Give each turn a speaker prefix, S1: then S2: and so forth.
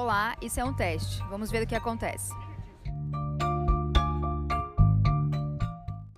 S1: Olá, isso é um teste. Vamos ver o que acontece.